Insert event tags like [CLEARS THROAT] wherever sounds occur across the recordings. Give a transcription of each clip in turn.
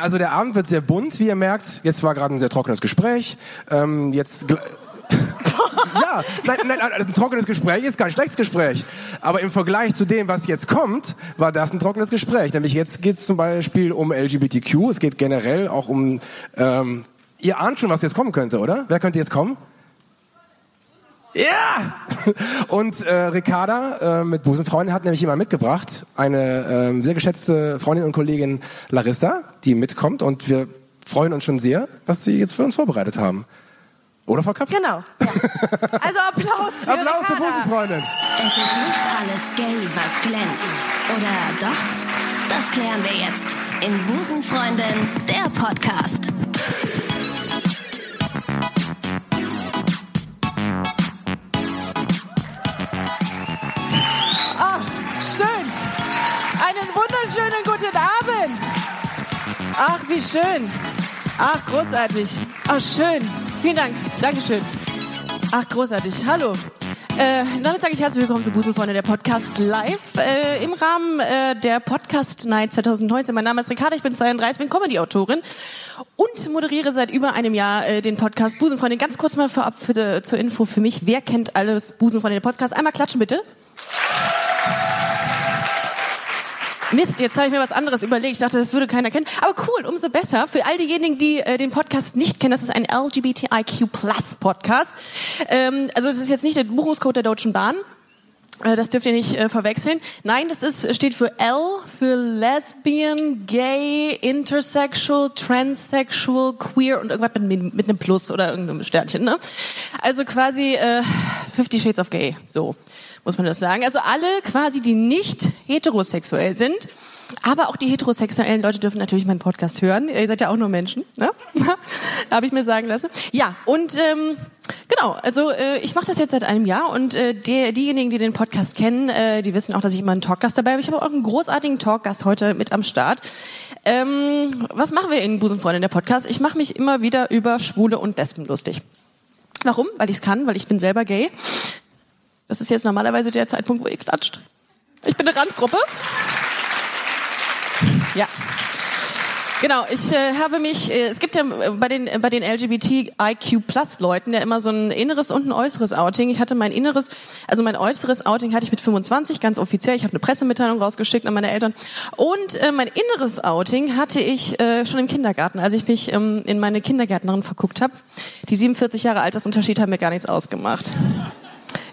Also der Abend wird sehr bunt, wie ihr merkt. Jetzt war gerade ein sehr trockenes Gespräch. Ähm, jetzt [LAUGHS] ja, nein, nein, also ein trockenes Gespräch ist kein schlechtes Gespräch. Aber im Vergleich zu dem, was jetzt kommt, war das ein trockenes Gespräch. Nämlich jetzt geht es zum Beispiel um LGBTQ. Es geht generell auch um. Ähm, ihr ahnt schon, was jetzt kommen könnte, oder? Wer könnte jetzt kommen? Ja! Und äh, Ricarda äh, mit Busenfreundin hat nämlich jemand mitgebracht, eine ähm, sehr geschätzte Freundin und Kollegin Larissa, die mitkommt und wir freuen uns schon sehr, was sie jetzt für uns vorbereitet haben. Oder Frau Kapp? Genau. Ja. Also Applaus für Applaus für. Busenfreundin. Es ist nicht alles gay, was glänzt. Oder doch? Das klären wir jetzt in Busenfreundin, der Podcast. Wunderschönen guten Abend. Ach, wie schön. Ach, großartig. Ach, schön. Vielen Dank. Dankeschön. Ach, großartig. Hallo. Äh, damit sage ich herzlich willkommen zu Busenfreunde, der Podcast live äh, im Rahmen äh, der Podcast Night 2019. Mein Name ist Ricarda, ich bin 32, bin Comedy-Autorin und moderiere seit über einem Jahr äh, den Podcast Busenfreunde. Ganz kurz mal vorab für, zur Info für mich. Wer kennt alles Busenfreunde, der Podcast? Einmal klatschen bitte. Mist, jetzt habe ich mir was anderes überlegt. Ich dachte, das würde keiner kennen. Aber cool, umso besser. Für all diejenigen, die äh, den Podcast nicht kennen, das ist ein LGBTIQ Plus Podcast. Ähm, also es ist jetzt nicht der Buchungscode der Deutschen Bahn. Äh, Das dürft ihr nicht äh, verwechseln. Nein, das ist, steht für L, für Lesbian, Gay, Intersexual, Transsexual, Queer und irgendwas mit, mit einem Plus oder irgendeinem Sternchen. Ne? Also quasi äh, Fifty Shades of Gay, so muss man das sagen. Also alle quasi, die nicht heterosexuell sind. Aber auch die heterosexuellen Leute dürfen natürlich meinen Podcast hören. Ihr seid ja auch nur Menschen, ne? [LAUGHS] Habe ich mir sagen lassen. Ja, und ähm, genau, also äh, ich mache das jetzt seit einem Jahr und äh, der, diejenigen, die den Podcast kennen, äh, die wissen auch, dass ich immer einen Talkgast dabei habe. Ich habe auch einen großartigen Talkgast heute mit am Start. Ähm, was machen wir in Busenfreundin der Podcast? Ich mache mich immer wieder über Schwule und Lesben lustig. Warum? Weil ich es kann, weil ich bin selber gay. Das ist jetzt normalerweise der Zeitpunkt, wo ihr klatscht. Ich bin eine Randgruppe. Ja. Genau, ich äh, habe mich, äh, es gibt ja äh, bei den, äh, bei den LGBTIQ Plus Leuten ja immer so ein inneres und ein äußeres Outing. Ich hatte mein inneres, also mein äußeres Outing hatte ich mit 25, ganz offiziell. Ich habe eine Pressemitteilung rausgeschickt an meine Eltern. Und äh, mein inneres Outing hatte ich äh, schon im Kindergarten, als ich mich ähm, in meine Kindergärtnerin verguckt habe. Die 47 Jahre Altersunterschied haben mir gar nichts ausgemacht.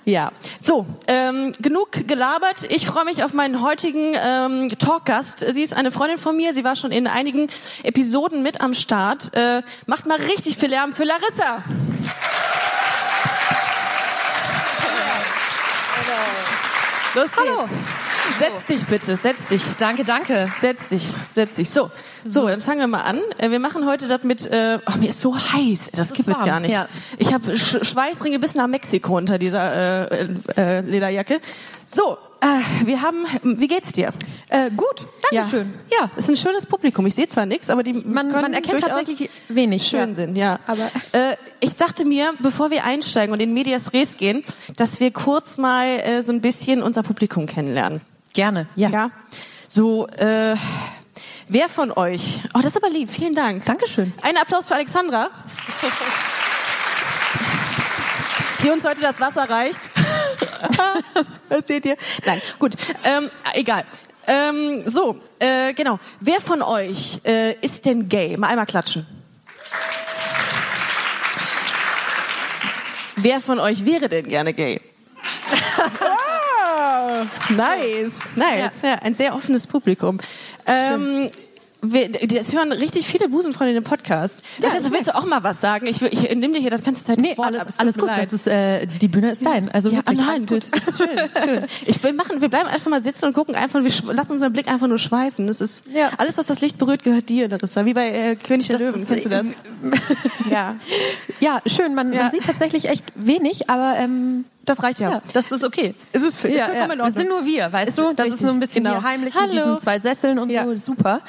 Ja, so, ähm, genug gelabert. Ich freue mich auf meinen heutigen ähm, Talkgast. Sie ist eine Freundin von mir. Sie war schon in einigen Episoden mit am Start. Äh, macht mal richtig viel Lärm für Larissa. Los Hallo. geht's. Setz dich bitte, setz dich. Danke, danke. Setz dich, setz dich. So, so, dann fangen wir mal an. Äh, Wir machen heute das mit. Äh, oh, mir ist so heiß. Das, gibt es gar nicht. ja. Ich habe Sch Schweißringe bis nach Mexiko unter dieser äh, äh, Lederjacke. So, äh, wir haben. Wie geht's dir? Äh, gut, Dankeschön. Ja, ja, ist ein schönes Publikum. Ich sehe zwar nichts, aber die Man, man erkennt tatsächlich wenig. schön ja. sind, ja. Aber- äh, ich dachte mir, bevor wir einsteigen und in Medias Res gehen, dass wir kurz mal äh, so ein bisschen unser Publikum kennenlernen. Gerne, ja. Ja. So, äh, wer von euch? Oh, das ist aber lieb. Vielen Dank. Dankeschön. Ein Applaus für Alexandra. Die uns heute das Wasser reicht. [LAUGHS] Versteht ihr? Nein, gut. Ähm, egal. Ähm, so, äh, genau. Wer von euch äh, ist denn gay? Mal einmal klatschen. Wer von euch wäre denn gerne gay? Ah, [LAUGHS] nice, nice. Ja. ein sehr offenes Publikum. Ähm, wir, das hören richtig viele Busenfreunde in dem Podcast. Ja, also, willst du auch mal was sagen? Ich, ich nehme dir hier das ganze Zeit Nee, Wort alles, alles gut. leid. Das ist, äh, die Bühne ist dein. Also ja, wirklich, nein, das ist schön, das ist schön. [LAUGHS] Ich will machen, wir bleiben einfach mal sitzen und gucken einfach, wir lassen unseren Blick einfach nur schweifen. Das ist Ja. alles, was das Licht berührt, gehört dir, Larissa. Wie bei äh, König der Das Löwen. ist- Kennst du das? [LAUGHS] ja, Ja, schön. Man, Ja. man sieht tatsächlich echt wenig, aber ähm, das reicht ja. ja, das ist okay. Es ist, ist Ja, vollkommen ja. in Das sind nur wir, weißt Ist du? Das richtig, ist so ein bisschen genau. hier heimlich Hallo. mit diesen zwei Sesseln und Ja. so. Super.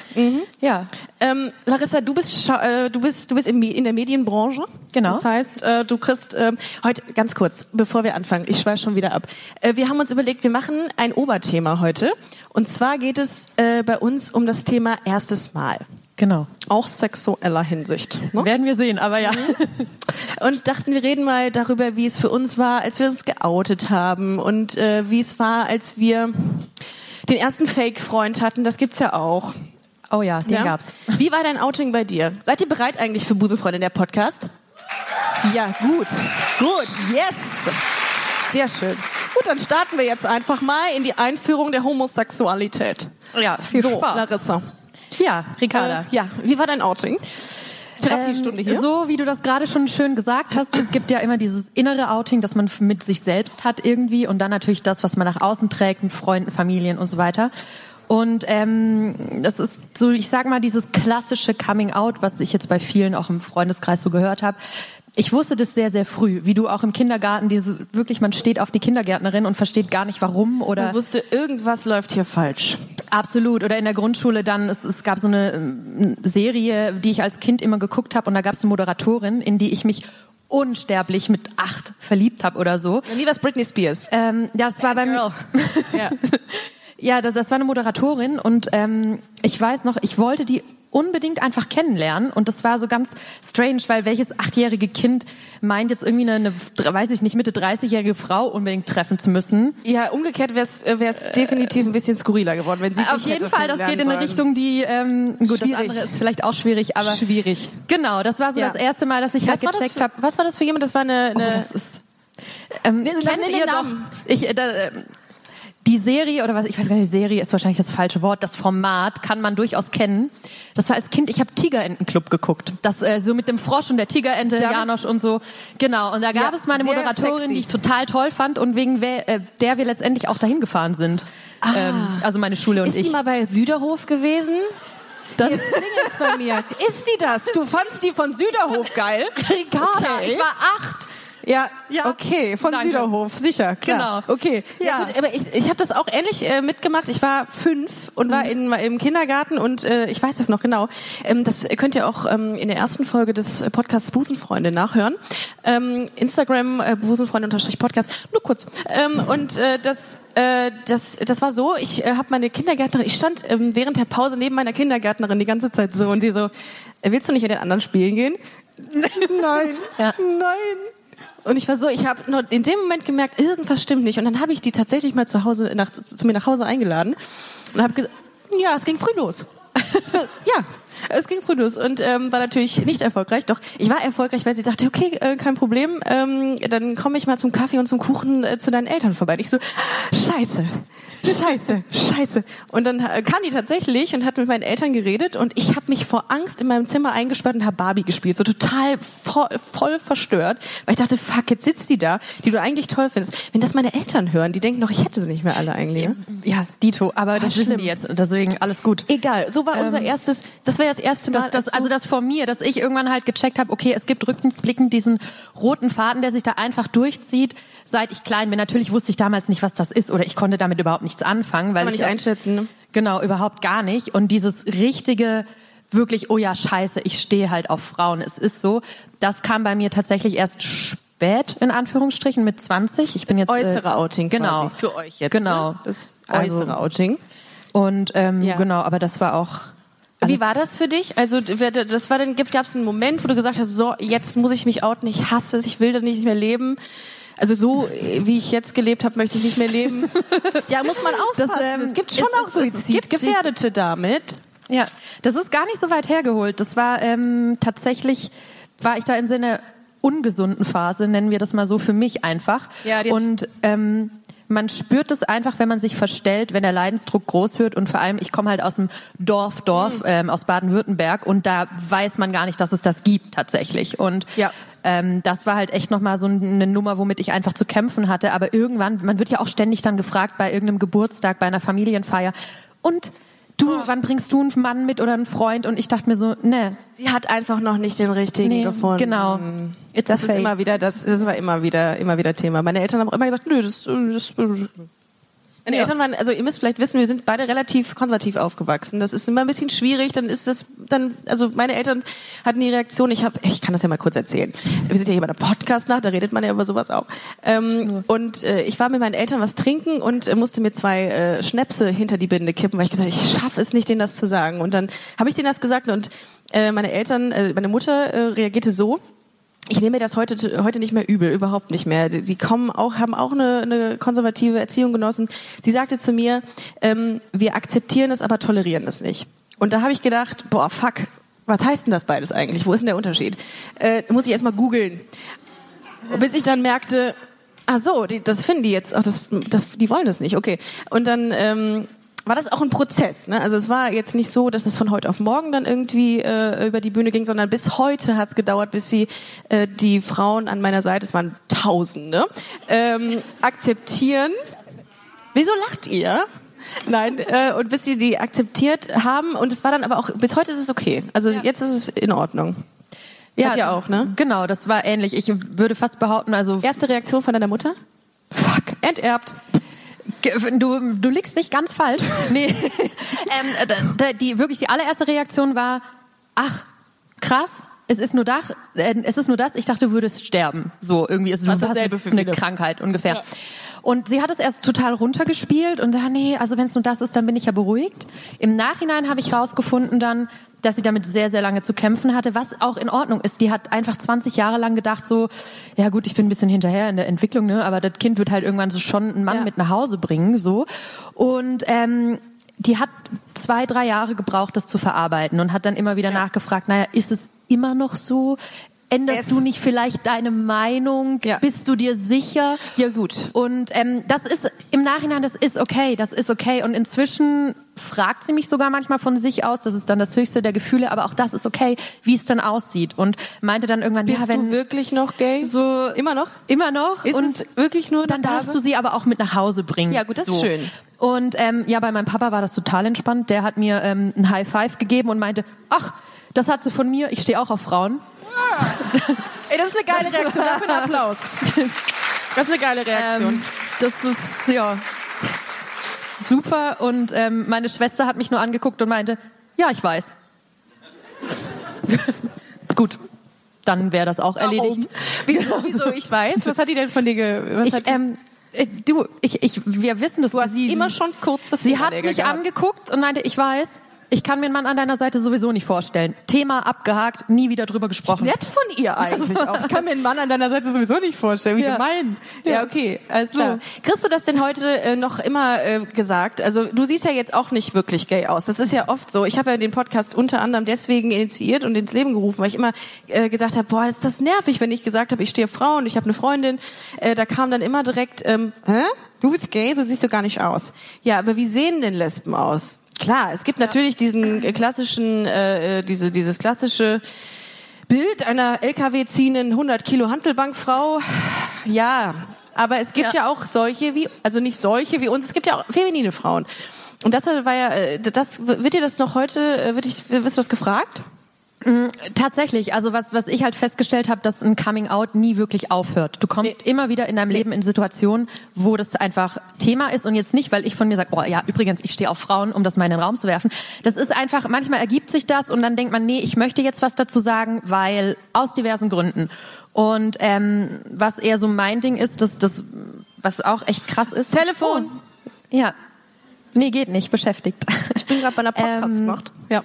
Ja. Ähm, Larissa, du bist, äh, du bist, du bist Me- in der Medienbranche. Genau. Das heißt, äh, du kriegst ähm, heute ganz kurz, bevor wir anfangen, ich schweiß schon wieder ab. Äh, wir haben uns überlegt, wir machen ein Oberthema heute. Und zwar geht es äh, bei uns um das Thema erstes Mal. Genau. Auch sexueller Hinsicht. Ne? Werden wir sehen, aber ja. Und dachten, wir reden mal darüber, wie es für uns war, als wir uns geoutet haben und äh, wie es war, als wir den ersten Fake-Freund hatten. Das gibt's ja auch. Oh ja, den ja? gab's. Wie war dein Outing bei dir? Seid ihr bereit eigentlich für Busefreundin der Podcast? Ja, gut. Gut. Yes. Sehr schön. Gut, dann starten wir jetzt einfach mal in die Einführung der Homosexualität. Ja, viel so, Spaß. Larissa. Ja, Ricarda. Äh, ja, wie war dein Outing? Therapiestunde hier. Ähm, so wie du das gerade schon schön gesagt hast, es gibt ja immer dieses innere Outing, das man mit sich selbst hat irgendwie und dann natürlich das, was man nach außen trägt mit Freunden, Familien und so weiter. Und ähm, das ist so, ich sag mal, dieses klassische Coming Out, was ich jetzt bei vielen auch im Freundeskreis so gehört habe. Ich wusste das sehr, sehr früh, wie du auch im Kindergarten, dieses wirklich, man steht auf die Kindergärtnerin und versteht gar nicht warum oder Man wusste, irgendwas läuft hier falsch. Absolut. Oder in der Grundschule dann, es, es gab so eine ähm, Serie, die ich als Kind immer geguckt habe und da gab es eine Moderatorin, in die ich mich unsterblich mit acht verliebt habe oder so. Wie war's Britney Spears? Ähm, ja, das war bei mir. [LAUGHS] ja. Ja, das, das war eine Moderatorin und ähm, ich weiß noch, ich wollte die unbedingt einfach kennenlernen und das war so ganz strange, weil welches achtjährige Kind meint jetzt irgendwie eine, eine weiß ich nicht, Mitte 30-jährige Frau unbedingt treffen zu müssen. Ja, umgekehrt wäre es wär's definitiv ein bisschen skurriler geworden, wenn sie Auf jeden Fall, das geht in eine Richtung, die ähm, gut, Schwierig. das andere ist vielleicht auch schwierig, aber. Schwierig. genau, das war so Ja. das erste Mal, dass ich halt Was das gecheckt habe. was war das für jemand? Das war eine... Oh, eine das ist. Ähm, Nee, kennt ihr doch? Ich, äh, da, äh, die Serie oder was? Ich weiß gar nicht. Serie ist wahrscheinlich das falsche Wort. Das Format kann man durchaus kennen. Das war als Kind. Ich habe Tigerentenclub geguckt. Das äh, so mit dem Frosch und der Tigerente, Damit- Janosch und so. Genau. Und da gab Ja, es mal eine sehr Moderatorin, sexy. die ich total toll fand und wegen wer, äh, der wir letztendlich auch dahin gefahren sind. Ähm, also meine Schule und ist ich. die mal bei Süderhof gewesen? Das- Jetzt bei mir. Ist sie das? Du fandst die von Süderhof geil? [LAUGHS] Ricarda, Okay. ich war acht. Ja, Ja. okay, von Danke. Süderhof, sicher, klar. Genau. Okay, ja, Ja. gut, aber ich, ich habe das auch ähnlich äh, mitgemacht. Ich war fünf und war in, im Kindergarten und äh, ich weiß das noch genau. Ähm, das könnt ihr auch ähm, in der ersten Folge des Podcasts Busenfreunde nachhören. Ähm, Instagram äh, Busenfreunde-Podcast, nur kurz. Ähm, und äh, das äh, das, das war so, ich äh, habe meine Kindergärtnerin, ich stand ähm, während der Pause neben meiner Kindergärtnerin die ganze Zeit so und die so, äh, willst du nicht mit den anderen spielen gehen? [LAUGHS] Nein, Ja. nein. Und ich war so, ich habe nur in dem Moment gemerkt, irgendwas stimmt nicht. Und dann habe ich die tatsächlich mal zu Hause nach, zu mir nach Hause eingeladen und habe gesagt, ja, es ging früh los. [LAUGHS] ja, es ging früh los und ähm, war natürlich nicht erfolgreich. Doch ich war erfolgreich, weil sie dachte, okay, äh, kein Problem, ähm, dann komme ich mal zum Kaffee und zum Kuchen äh, zu deinen Eltern vorbei. Und ich so, scheiße. Scheiße, scheiße. Und dann äh, kam die tatsächlich und hat mit meinen Eltern geredet und ich habe mich vor Angst in meinem Zimmer eingesperrt und habe Barbie gespielt, so total voll, voll verstört, weil ich dachte, fuck, jetzt sitzt die da, die du eigentlich toll findest. Wenn das meine Eltern hören, die denken doch, ich hätte sie nicht mehr alle eigentlich. Ne? Ja, Dito. Aber das wissen schlimm. die jetzt. Deswegen alles gut. Egal, so war unser erstes, das war das erste Mal. Das, das, also das von mir, dass ich irgendwann halt gecheckt habe, okay, es gibt rückblickend diesen roten Faden, der sich da einfach durchzieht, seit ich klein bin. Natürlich wusste ich damals nicht, was das ist oder ich konnte damit überhaupt nichts anfangen, weil Kann man ich nicht einschätzen, ne? Genau, überhaupt gar nicht. Und dieses richtige, wirklich, oh ja, scheiße, ich stehe halt auf Frauen. Es ist so, das kam bei mir tatsächlich erst spät, in Anführungsstrichen, mit 20. Ich bin jetzt äußere äh, Outing genau. quasi für euch jetzt. Genau. Ne? Das Also- äußere Outing. Und ähm, Ja. genau, aber das war auch. Wie war das für dich? Also das war dann gab es einen Moment, wo du gesagt hast, so jetzt muss ich mich outen, ich hasse es, ich will das nicht mehr leben. Also so äh, wie ich jetzt gelebt habe, möchte ich nicht mehr leben. [LAUGHS] ja, muss man aufpassen. ähm, es gibt schon es auch ist- es gibt Suizidgefährdete damit. Ja, das ist gar nicht so weit hergeholt. Das war ähm, tatsächlich, war ich da in so einer ungesunden Phase, nennen wir das mal so für mich einfach. Ja, und ähm, man spürt es einfach, wenn man sich verstellt, wenn der Leidensdruck groß wird und vor allem, ich komme halt aus dem Dorf, Dorf, Mhm. ähm, aus Baden-Württemberg und da weiß man gar nicht, dass es das gibt tatsächlich. Und Ja. Ähm, das war halt echt nochmal so eine Nummer, womit ich einfach zu kämpfen hatte. Aber irgendwann, man wird ja auch ständig dann gefragt bei irgendeinem Geburtstag, bei einer Familienfeier. Und du, Oh. wann bringst du einen Mann mit oder einen Freund? Und ich dachte mir so, ne, Sie hat einfach noch nicht den richtigen nee, gefunden. genau. It's Das ist phase. immer wieder, das, das war immer wieder, immer wieder Thema. Meine Eltern haben auch immer gesagt, nö, das, das Meine Ja. Eltern waren, also ihr müsst vielleicht wissen, wir sind beide relativ konservativ aufgewachsen. Das ist immer ein bisschen schwierig. Dann ist das, dann, also meine Eltern hatten die Reaktion. Ich habe, ich kann das ja mal kurz erzählen. Wir sind ja hier bei der Podcast nach, da redet man ja über sowas auch. Ähm, und äh, ich war mit meinen Eltern was trinken und äh, musste mir zwei äh, Schnäpse hinter die Binde kippen, weil ich gesagt habe, ich schaffe es nicht, denen das zu sagen. Und dann habe ich denen das gesagt und äh, meine Eltern, äh, meine Mutter äh, reagierte so. Ich nehme mir das heute, heute nicht mehr übel, überhaupt nicht mehr. Sie kommen auch, haben auch eine, eine konservative Erziehung genossen. Sie sagte zu mir, ähm, wir akzeptieren es, aber tolerieren es nicht. Und da habe ich gedacht, boah, fuck, was heißt denn das beides eigentlich? Wo ist denn der Unterschied? Äh, muss ich erst mal googeln. Bis ich dann merkte, ach so, die, das finden die jetzt, ach, das, das, die wollen das nicht, okay. Und dann ähm, war das auch ein Prozess. Ne? Also es war jetzt nicht so, dass es von heute auf morgen dann irgendwie äh, über die Bühne ging, sondern bis heute hat es gedauert, bis sie äh, die Frauen an meiner Seite, es waren Tausende, ähm, akzeptieren. Wieso lacht ihr? Nein, äh, und bis sie die akzeptiert haben und es war dann aber auch, bis heute ist es okay. Also jetzt ist es in Ordnung. Hat ja auch, ne? Genau, das war ähnlich. Ich würde fast behaupten, also Erste Reaktion von deiner Mutter? fuck, Enterbt. Du, du liegst nicht ganz falsch. nee. [LAUGHS] ähm, da, die, wirklich die allererste Reaktion war, ach, krass, es ist nur das, äh, es ist nur das, ich dachte, du würdest sterben. So, irgendwie ist es Was du hast eine. Krankheit ungefähr. Und sie hat es erst total runtergespielt und da, nee, also wenn es nur das ist, dann bin ich ja beruhigt. Im Nachhinein habe ich rausgefunden dann, dass sie damit sehr, sehr lange zu kämpfen hatte, was auch in Ordnung ist. Die hat einfach 20 Jahre lang gedacht so, ja gut, ich bin ein bisschen hinterher in der Entwicklung, ne, aber das Kind wird halt irgendwann so schon einen Mann Ja. mit nach Hause bringen, so. Und ähm, die hat zwei, drei Jahre gebraucht, das zu verarbeiten und hat dann immer wieder nachgefragt, naja, ist es immer noch so? Änderst Es- du nicht vielleicht deine Meinung? Ja. Bist du dir sicher? Ja, gut. Und ähm, das ist im Nachhinein, das ist okay, das ist okay. Und inzwischen fragt sie mich sogar manchmal von sich aus, das ist dann das höchste der Gefühle, aber auch das ist okay, wie es dann aussieht. Und meinte dann irgendwann, Bist ja, wenn du wirklich noch gay? so Immer noch? immer noch Ist und wirklich nur dann darfst Phase? du sie aber auch mit nach Hause bringen. Ja, gut, das ist so. schön. Und ähm, ja, bei meinem Papa war das total entspannt. Der hat mir ähm, ein High Five gegeben und meinte, ach, das hat sie von mir. Ich stehe auch auf Frauen. Ey, das ist eine geile Reaktion. Dafür einen Applaus. Das ist eine geile Reaktion. Ähm, das ist ja super. Und ähm, meine Schwester hat mich nur angeguckt und meinte, ja, ich weiß. [LAUGHS] Gut, dann wäre das auch erledigt. Wieso, wieso ich weiß? Was hat die denn von dir ge was Ich, hat die- ähm, äh, du, ich, ich, wir wissen das. Du hast sie, immer schon kurze Sie hat mich gehabt. angeguckt und meinte, ich weiß, ich kann mir einen Mann an deiner Seite sowieso nicht vorstellen. Thema abgehakt, nie wieder drüber gesprochen. Nett von ihr eigentlich auch. Ich kann mir einen Mann an deiner Seite sowieso nicht vorstellen. Wie Ja. gemein. Ja, Ja. okay, alles klar. Kriegst du das denn heute äh, noch immer äh, gesagt? Also du siehst ja jetzt auch nicht wirklich gay aus. Das ist ja oft so. Ich habe ja den Podcast unter anderem deswegen initiiert und ins Leben gerufen, weil ich immer äh, gesagt habe, boah, ist das nervig, wenn ich gesagt habe, ich stehe auf Frauen, ich habe eine Freundin. Äh, da kam dann immer direkt, ähm, hä? Du bist gay, so siehst du gar nicht aus. Ja, aber wie sehen denn Lesben aus? Klar, es gibt natürlich diesen äh, klassischen, äh, äh, diese, dieses klassische Bild einer LKW ziehenden 100 Kilo Hantelbankfrau. Ja, aber es gibt ja. Ja. auch solche wie, also nicht solche wie uns, es gibt ja auch feminine Frauen. Und das war ja, äh, das wird dir das noch heute, äh, wird ich, wirst du das gefragt? Tatsächlich, also was, was ich halt festgestellt habe, dass ein Coming Out nie wirklich aufhört. Du kommst immer wieder in deinem Leben in Situationen, wo das einfach Thema ist und jetzt nicht, weil ich von mir sage, oh ja, übrigens, ich stehe auf Frauen, um das mal in den Raum zu werfen. Das ist einfach, manchmal ergibt sich das und dann denkt man, nee, ich möchte jetzt was dazu sagen, weil aus diversen Gründen. Und ähm, was eher so mein Ding ist, dass das, was auch echt krass ist. Telefon. Oh. Ja. Nee, geht nicht, beschäftigt. Ich bin gerade bei einer [LAUGHS] Podcast Ähm, gemacht. Ja.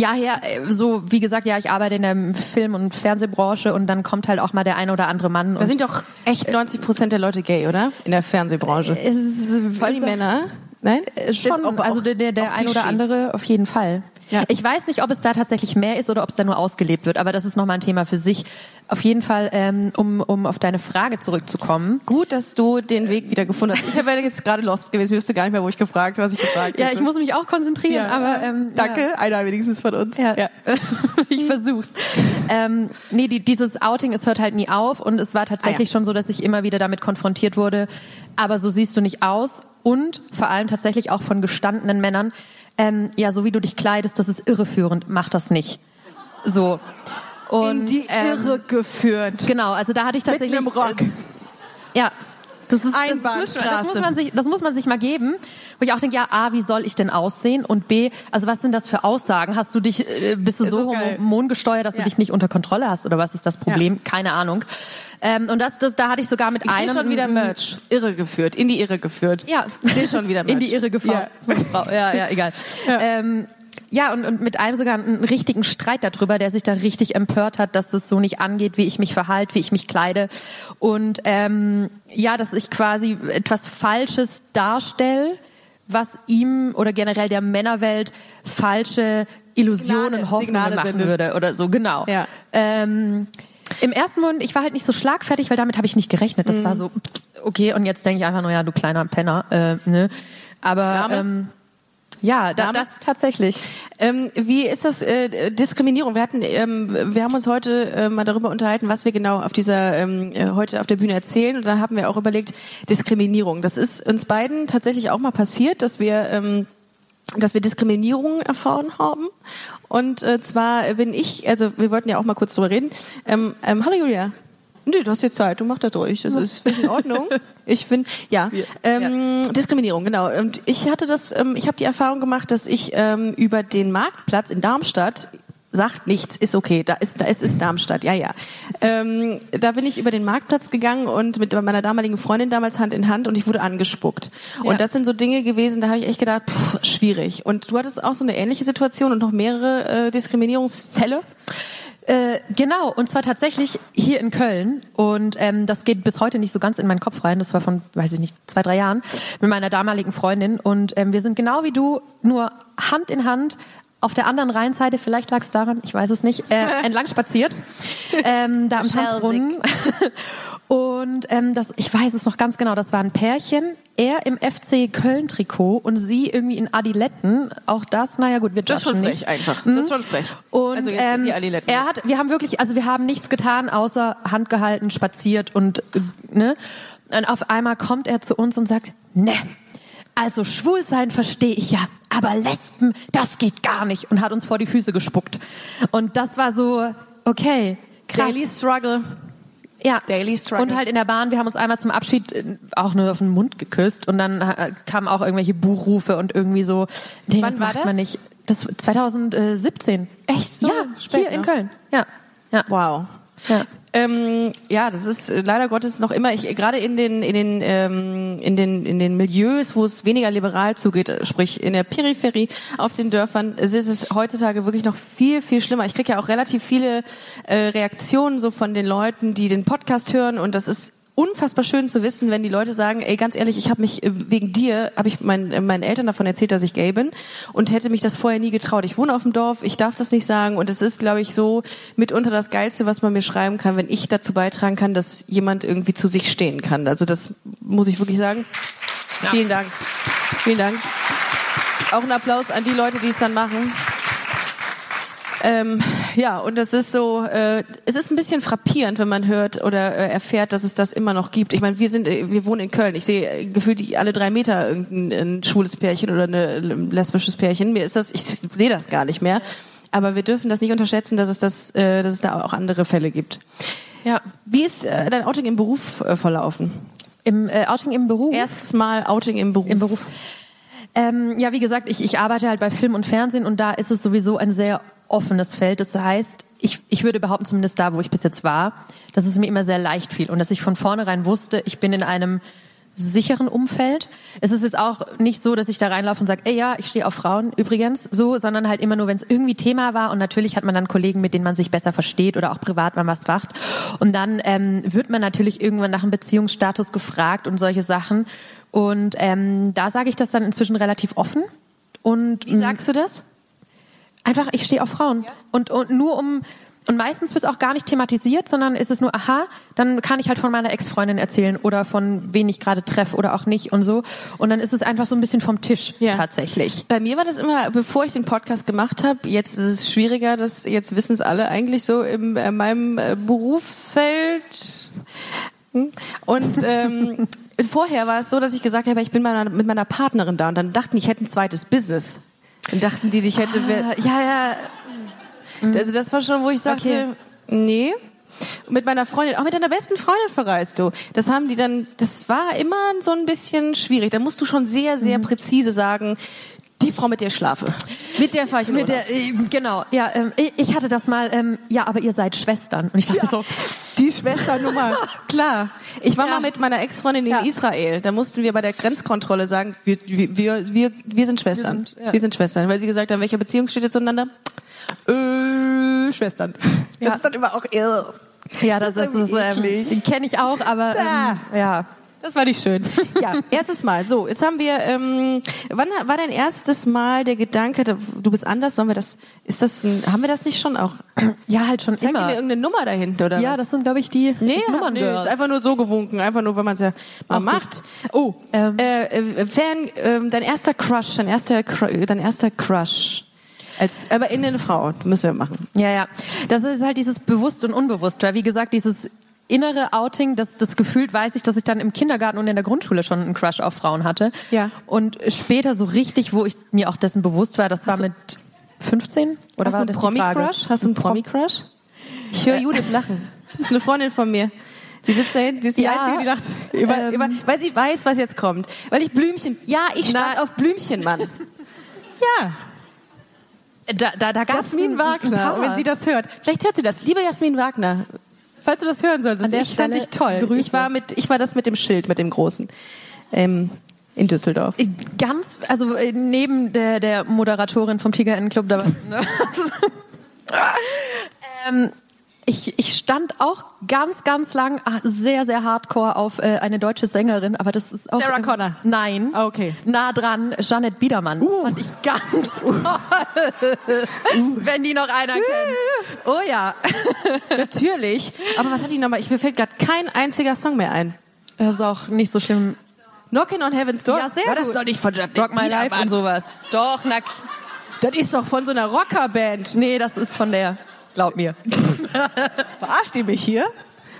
Ja, ja, äh, so wie gesagt, ja, ich arbeite in der Film- und Fernsehbranche und dann kommt halt auch mal der ein oder andere Mann. Da sind doch echt 90 Prozent der Leute gay, oder? In der Fernsehbranche. es, Vor allem die Männer. Nein? Äh, Schon, aber also auch- der, der, der auch ein oder andere auf jeden Fall. Ja. Ich weiß nicht, ob es da tatsächlich mehr ist oder ob es da nur ausgelebt wird, aber das ist nochmal ein Thema für sich. Auf jeden Fall, ähm, um, um auf deine Frage zurückzukommen. Gut, dass du den Weg wieder gefunden hast. Ich wäre jetzt gerade lost gewesen. Ich wüsste gar nicht mehr, wo ich gefragt, was ich gefragt Ja, hätte. ich muss mich auch konzentrieren, aber ähm, Danke, einer wenigstens von uns. Ja, [LAUGHS] ich versuch's. ähm, nee, die, dieses Outing, es hört halt nie auf und es war tatsächlich Ah, ja. schon so, dass ich immer wieder damit konfrontiert wurde. Aber so siehst du nicht aus und vor allem tatsächlich auch von gestandenen Männern. Ähm, ja, so wie du dich kleidest, das ist irreführend. Mach das nicht. So. Und, In die ähm, Irre geführt. Genau, also da hatte ich Mit tatsächlich. einem Rock. Äh, ja. Das ist, Einbahnstraße. Das, muss, das, muss man sich, das muss man sich mal geben. Wo ich auch denke, ja, A, wie soll ich denn aussehen? Und B, also was sind das für Aussagen? Hast du dich, äh, bist du so hormongesteuert, dass Ja. du dich nicht unter Kontrolle hast? Oder was ist das Problem? Keine Ahnung. Ähm, und das, das, da hatte ich sogar mit Ich sehe einem... schon wieder Merch. Irre geführt, in die Irre geführt. Ja. Ich sehe schon wieder Merch. In die Irre gefahren. Ja, ja, ja egal. Ja, ähm, ja und, und mit einem sogar einen richtigen Streit darüber, der sich da richtig empört hat, dass das so nicht angeht, wie ich mich verhalte, wie ich mich kleide. Und ähm, ja, dass ich quasi etwas Falsches darstelle, was ihm oder generell der Männerwelt falsche Illusionen, Signale, Hoffnungen Signale machen sendet. würde oder so, genau. Ja. Ähm, Im ersten Moment, ich war halt nicht so schlagfertig, weil damit habe ich nicht gerechnet. Das Mhm. war so, okay, und jetzt denke ich einfach nur, ja, du kleiner Penner. Äh, ne? Aber ähm, ja, da, das tatsächlich. Ähm, wie ist das äh, Diskriminierung? Wir hatten, ähm, wir haben uns heute äh, mal darüber unterhalten, was wir genau auf dieser ähm, äh, heute auf der Bühne erzählen. Und dann haben wir auch überlegt Diskriminierung. Das ist uns beiden tatsächlich auch mal passiert, dass wir ähm, dass wir Diskriminierung erfahren haben. Und äh, zwar bin ich, also wir wollten ja auch mal kurz drüber reden. Ähm, ähm, hallo Julia. Nee, du hast jetzt Zeit, du mach das durch. Das ist in Ordnung. [LAUGHS] Ich bin, ja, ähm, Diskriminierung, genau. Und ich hatte das, ähm, ich habe die Erfahrung gemacht, dass ich ähm, über den Marktplatz in Darmstadt sagt nichts, ist okay, da ist, da ist, ist Darmstadt, ja, ja. Ähm, da bin ich über den Marktplatz gegangen und mit meiner damaligen Freundin damals Hand in Hand und ich wurde angespuckt. Ja. Und das sind so Dinge gewesen, da habe ich echt gedacht, pff, schwierig. Und du hattest auch so eine ähnliche Situation und noch mehrere äh, Diskriminierungsfälle. Äh, genau, und zwar tatsächlich hier in Köln. Und ähm, das geht bis heute nicht so ganz in meinen Kopf rein. Das war von, weiß ich nicht, zwei, drei Jahren mit meiner damaligen Freundin. Und ähm, wir sind genau wie du, nur Hand in Hand auf der anderen Rheinseite, vielleicht lag es daran, ich weiß es nicht, äh, [LAUGHS] entlang spaziert, ähm, da am. Tanzbrunnen. [LAUGHS] Und ähm, das, ich weiß es noch ganz genau, das war ein Pärchen, er im FC Köln-Trikot und sie irgendwie in Adiletten. Auch das, naja gut, wir Das ist schon frech nicht. einfach. Das ist schon frech. Und also jetzt ähm, die Adiletten. er hat, wir haben wirklich, also wir haben nichts getan, außer Hand gehalten, spaziert und äh, ne. Und auf einmal kommt er zu uns und sagt, ne, also schwul sein verstehe ich ja, aber Lesben, das geht gar nicht und hat uns vor die Füße gespuckt. Und das war so, okay, krass. Daily Struggle. Ja. Daily Struggle. Und halt in der Bahn, wir haben uns einmal zum Abschied äh, auch nur auf den Mund geküsst und dann äh, kamen auch irgendwelche Buchrufe und irgendwie so, nee, Wann das macht das? man nicht. Das 2017. Echt so Ja, hier in noch? Köln. Ja. Ja. Wow. Ja. Ähm, ja, das ist äh, leider Gottes noch immer, ich, gerade in den, in den, ähm, in den, in den Milieus, wo es weniger liberal zugeht, äh, sprich in der Peripherie, auf den Dörfern, ist es heutzutage wirklich noch viel, viel schlimmer. Ich kriege ja auch relativ viele äh, Reaktionen so von den Leuten, die den Podcast hören und das ist unfassbar schön zu wissen, wenn die Leute sagen, ey, ganz ehrlich, ich habe mich äh, wegen dir, habe ich mein, äh, meinen Eltern davon erzählt, dass ich gay bin und hätte mich das vorher nie getraut. Ich wohne auf dem Dorf, ich darf das nicht sagen und es ist, glaube ich, so mitunter das Geilste, was man mir schreiben kann, wenn ich dazu beitragen kann, dass jemand irgendwie zu sich stehen kann. Also das muss ich wirklich sagen. Vielen Dank. Vielen Dank. Auch ein Applaus an die Leute, die es dann machen. Ähm, ja, und das ist so, äh, es ist ein bisschen frappierend, wenn man hört oder äh, erfährt, dass es das immer noch gibt. Ich meine, wir sind, äh, wir wohnen in Köln. Ich sehe äh, gefühlt alle drei Meter irgendein ein schwules Pärchen oder ein lesbisches Pärchen. Mir ist das, ich sehe das gar nicht mehr. Aber wir dürfen das nicht unterschätzen, dass es das, äh, dass es da auch andere Fälle gibt. ja. Wie ist äh, dein Outing im Beruf äh, verlaufen? Im äh, Outing im Beruf. Erstes Mal Outing im Beruf. Im Beruf. Ähm, ja, wie gesagt, ich, ich arbeite halt bei Film und Fernsehen und da ist es sowieso ein sehr offenes Feld. Das heißt, ich, ich würde behaupten, zumindest da, wo ich bis jetzt war, dass es mir immer sehr leicht fiel und dass ich von vornherein wusste, ich bin in einem sicheren Umfeld. Es ist jetzt auch nicht so, dass ich da reinlaufe und sage, ey ja, ich stehe auf Frauen übrigens, so, sondern halt immer nur, wenn es irgendwie Thema war und natürlich hat man dann Kollegen, mit denen man sich besser versteht oder auch privat mal was macht. Und dann ähm, wird man natürlich irgendwann nach einem Beziehungsstatus gefragt und solche Sachen. Und ähm, da sage ich das dann inzwischen relativ offen. Und Wie sagst du das? Einfach, ich stehe auf Frauen. Und, und nur um, und meistens wird es auch gar nicht thematisiert, sondern ist es nur, aha, dann kann ich halt von meiner Ex-Freundin erzählen oder von wen ich gerade treffe oder auch nicht und so. Und dann ist es einfach so ein bisschen vom Tisch Ja. tatsächlich. Bei mir war das immer, bevor ich den Podcast gemacht habe, jetzt ist es schwieriger, das jetzt wissen es alle eigentlich so in äh, meinem äh, Berufsfeld. Hm? Und ähm, [LAUGHS] vorher war es so, dass ich gesagt habe, ich bin mit meiner Partnerin da und dann dachten, ich hätte ein zweites Business. Dann dachten die, ich hätte... Ah, ja, ja. Also das war schon, wo ich sagte, Okay. nee. mit meiner Freundin, auch mit deiner besten Freundin verreist du. Das haben die dann, das war immer so ein bisschen schwierig. Da musst du schon sehr, sehr Mhm. präzise sagen, die Frau, mit der ich schlafe. Mit der fahre ich Mit der, äh, genau, ja, ähm, ich ich hatte das mal, ähm, ja, aber ihr seid Schwestern. Und ich dachte so, Die Schwesternummer, [LAUGHS] klar. Ich war Ja. mal mit meiner Ex-Freundin in Ja. Israel. Da mussten wir bei der Grenzkontrolle sagen, wir, wir, wir, wir, wir sind Schwestern. Wir sind, sind, ja. Schwestern. Weil sie gesagt haben, welche Beziehung steht ihr zueinander? Äh, Schwestern. Ja. Das ist dann immer auch irr. ja, das, Das ist, ist ähm, kenne ich auch, aber ähm, ja. Das war nicht schön. Ja, erstes Mal. So, jetzt haben wir. Ähm, wann war dein erstes Mal der Gedanke, du bist anders? Sollen wir das? Ist das? Ein, haben wir das nicht schon auch? Ja, halt schon Zeig immer. mir irgendeine Nummer dahinter oder Ja, was? das sind, glaube ich, die Nee, das ja, Nummern nee, ist einfach nur so gewunken, einfach nur, wenn man es ja mal Auch gut. macht. Oh, Ähm. äh, äh, Fan, ähm, dein erster Crush, dein erster, dein erster Crush. Als, aber in eine Frau, müssen wir machen. Ja, ja. Das ist halt dieses bewusst und unbewusst, weil wie gesagt, dieses innere Outing, das, das gefühlt weiß ich, dass ich dann im Kindergarten und in der Grundschule schon einen Crush auf Frauen hatte. Ja. Und später so richtig, wo ich mir auch dessen bewusst war, das war mit 15 oder Hast war du einen das Frage? Promi-Crush? Hast du einen Promi-Crush? Ich höre Judith [LAUGHS] lachen. Das ist eine Freundin von mir. Die sitzt da hinten, die ist die Ja, Einzige, die lacht. Über, ähm. über, weil sie weiß, was jetzt kommt. Weil ich Blümchen, ja, ich stand Na- auf Blümchen, Mann. [LAUGHS] Ja, Da, da, da Jasmin Wagner, wenn sie das hört. Vielleicht hört sie das. Liebe Jasmin Wagner, falls du das hören solltest, ich fand Stelle dich toll. Grüße. Ich war, mit, ich war das mit dem Schild, mit dem großen. Ähm, in Düsseldorf. Ganz, also äh, neben der, der Moderatorin vom Tiger Club da. Ne? [LAUGHS] ähm, ich, ich stand auch ganz, ganz lang ah, sehr, sehr hardcore auf äh, eine deutsche Sängerin, aber das ist auch. Sarah ähm, Connor. Nein. Ah, okay. Nah dran, Jeanette Biedermann. Fand ich ganz [LAUGHS] toll. Wenn die noch einer kennt. Oh ja. [LAUGHS] Natürlich. Aber was hatte ich nochmal? Ich, mir fällt gerade kein einziger Song mehr ein. Das ist auch nicht so schlimm. Knockin' on Heaven's Door? Ja, sehr War das gut. doch nicht von Janet Rock My Life und sowas. Doch, na, Das ist doch von so einer Rockerband. nee, das ist von der. Glaub mir. [LAUGHS] Verarscht ihr mich hier?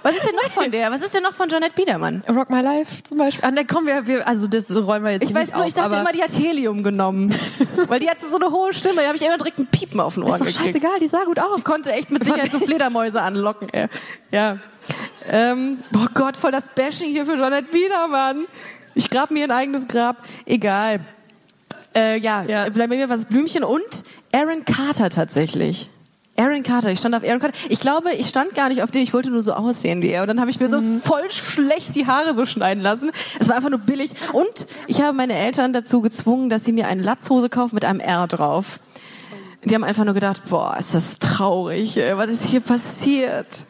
Was ist denn noch von der? Was ist denn noch von Janet Biedermann? Rock My Life zum Beispiel. Ah, ne, komm, wir, wir, also das räumen wir jetzt Ich hier weiß nicht nur, auf, ich dachte aber immer, die hat Helium genommen. [LAUGHS] Weil die hatte so eine hohe Stimme, da habe ich immer direkt ein Piepen auf den Ohren ist doch gekriegt. scheißegal, die sah gut aus. Die konnte echt mit Sicherheit so Fledermäuse anlocken. Ey. Ja. Ähm, oh Gott, voll das Bashing hier für Janet Biedermann. Ich grab mir ein eigenes Grab. Egal. Äh, ja, Ja. ja. bei mir war es Blümchen und Aaron Carter tatsächlich. Aaron Carter, ich stand auf Aaron Carter. Ich glaube, ich stand gar nicht auf den, ich wollte nur so aussehen wie er. Und dann habe ich mir so voll schlecht die Haare so schneiden lassen. Es war einfach nur billig. Und ich habe meine Eltern dazu gezwungen, dass sie mir eine Latzhose kaufen mit einem R drauf. Die haben einfach nur gedacht, boah, ist das traurig, ey, was ist hier passiert?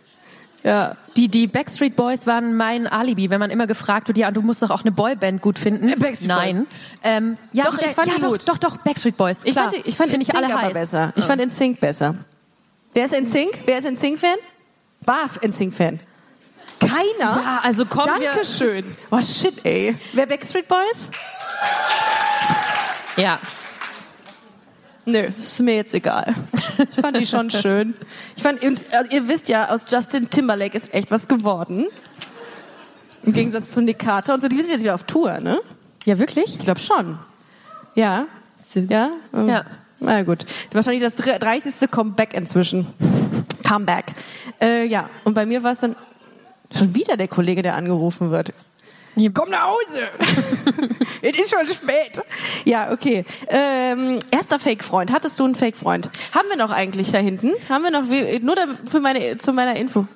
Ja. Die, die Backstreet Boys waren mein Alibi, wenn man immer gefragt wird, ja, du musst doch auch eine Boyband gut finden. Äh, Backstreet Nein. Ähm, ja, Doch, ich fand ja, die doch, gut. Doch, doch, Backstreet Boys. Ich Klar. fand, ich fand Find in Sync alle aber heiß. besser. Ich fand in Sync besser. Wer ist in Sync? Wer ist in Sync-Fan? War in Sync-Fan. Keiner? Ja, also komm, wir- Dankeschön. Oh shit, ey. Wer Backstreet Boys? Ja. Nö, ist mir jetzt egal. Ich fand die schon schön. Ich fand, und, äh, ihr wisst ja, aus Justin Timberlake ist echt was geworden. Im Gegensatz zu Nick Carter und so. Die sind jetzt wieder auf Tour, ne? Ja, wirklich? Ich glaube schon. Ja. Ja? Ähm, Ja. Na gut. Wahrscheinlich das 30. Comeback inzwischen. Comeback. Äh, ja. Und bei mir war es dann schon wieder der Kollege, der angerufen wird. Komm nach Hause! [LAUGHS] es ist schon spät. Ja, okay. Ähm, erster Fake-Freund. Hattest du einen Fake-Freund? Haben wir noch eigentlich da hinten? Haben wir noch, nur für meine, zu meiner Info.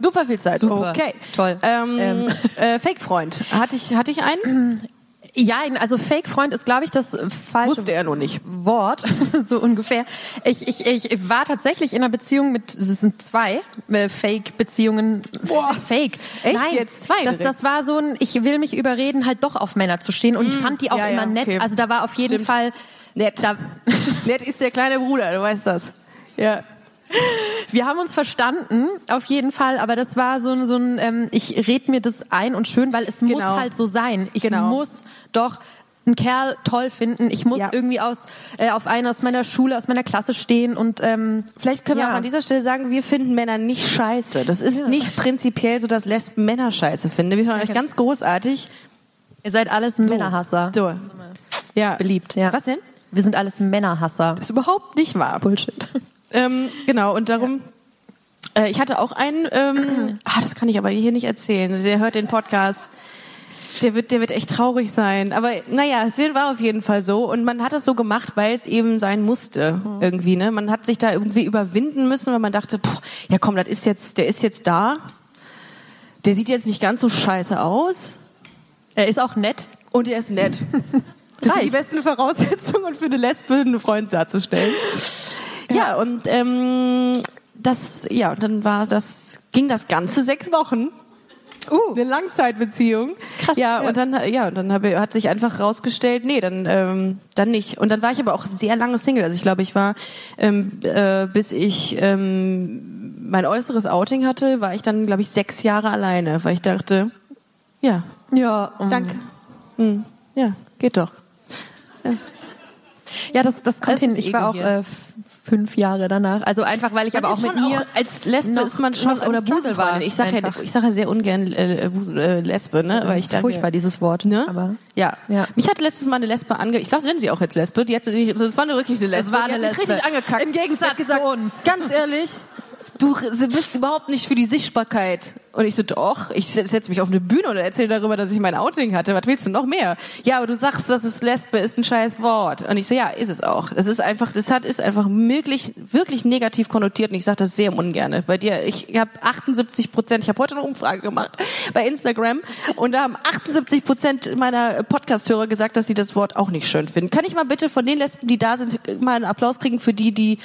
Super viel Zeit. Super. Okay. Toll. Ähm, Ähm. Äh, Fake-Freund. Hatte ich, hatte ich einen? [CLEARS THROAT] Ja, also Fake-Freund ist, glaube ich, das falsche Wusste er nur nicht. Wort, [LAUGHS] so ungefähr. Ich, ich, ich war tatsächlich in einer Beziehung mit, es sind zwei äh, Fake-Beziehungen. Boah. Fake. Echt Nein, jetzt? Zwei Das, das war so ein, ich will mich überreden, halt doch auf Männer zu stehen. Und ich fand die auch ja, immer ja, nett. okay. Also da war auf jeden Stimmt. Fall Nett. [LAUGHS] Nett ist der kleine Bruder, du weißt das. Ja. Wir haben uns verstanden, auf jeden Fall, aber das war so ein, so ein ähm, ich red mir das ein und schön, weil es muss Genau. halt so sein. Ich Genau. muss doch einen Kerl toll finden. Ich muss Ja. irgendwie aus, äh, auf einen aus meiner Schule, aus meiner Klasse stehen und ähm, Vielleicht können wir Ja. auch an dieser Stelle sagen, wir finden Männer nicht scheiße. Das ist nicht prinzipiell so, dass Lesben Männer scheiße finden. Wir finden euch ganz großartig. ihr seid alles Männerhasser. So. Ja. Beliebt, ja. Was denn? Wir sind alles Männerhasser. Das ist überhaupt nicht wahr. Bullshit. Ähm, genau, und darum Äh, ich hatte auch einen, ähm, [CLEARS THROAT] ah, das kann ich aber hier nicht erzählen. Der hört den Podcast. Der wird, der wird echt traurig sein. Aber naja, es war auf jeden Fall so. Und man hat das so gemacht, weil es eben sein musste irgendwie. Ne? Man hat sich da irgendwie überwinden müssen, weil man dachte, puh, ja komm, das ist jetzt, der ist jetzt da. Der sieht jetzt nicht ganz so scheiße aus. Er ist auch nett. Und er ist nett. [LAUGHS] Das sind die besten Voraussetzungen für eine Lesbe, einen Freund darzustellen. Ja, und ähm, das, ja, dann war das, ging das Ganze sechs Wochen. Uh. Eine Langzeitbeziehung. Krass, Ja, ja. und dann, ja, und dann hab, hat sich einfach rausgestellt, nee, dann, ähm, dann nicht. Und dann war ich aber auch sehr lange Single. Also ich glaube, ich war, ähm, äh, bis ich ähm, mein äußeres Outing hatte, war ich dann, glaube ich, sechs Jahre alleine, weil ich dachte, ja, Ja, um, danke. Hm, ja, geht doch. Ja, das, das kommt hin. Ich war Ego auch äh, fünf Jahre danach. Also einfach, weil ich aber auch mit mir als Lesbe noch- ist man schon oder Busenfreundin. war Ich sage ja, ich sag ja sehr ungern äh, Busen, äh, Lesbe, ne? Weil ich denke, furchtbar dieses Wort. Ne? Aber ja. Ja. Mich hat letztes Mal eine Lesbe ange... Ich dachte, nennen sie auch jetzt Lesbe. Die die, das war eine wirklich eine Lesbe. war die eine hat mich Lesbe. richtig angekackt. Im Gegensatz Die hat gesagt, zu uns. Ganz ehrlich, du bist überhaupt nicht für die Sichtbarkeit. Und ich so, doch, ich setze mich auf eine Bühne und erzähle darüber, dass ich mein Outing hatte. Was willst du noch mehr? Ja, aber du sagst, dass es Lesbe ist ein scheiß Wort. Und ich so, ja, ist es auch. Das ist einfach, das hat, ist einfach wirklich, wirklich negativ konnotiert. Und ich sage das sehr ungerne. Bei dir, ich habe 78 Prozent, ich habe heute eine Umfrage gemacht bei Instagram und da haben 78 Prozent meiner Podcast-Hörer gesagt, dass sie das Wort auch nicht schön finden. Kann ich mal bitte von den Lesben, die da sind, mal einen Applaus kriegen für die, die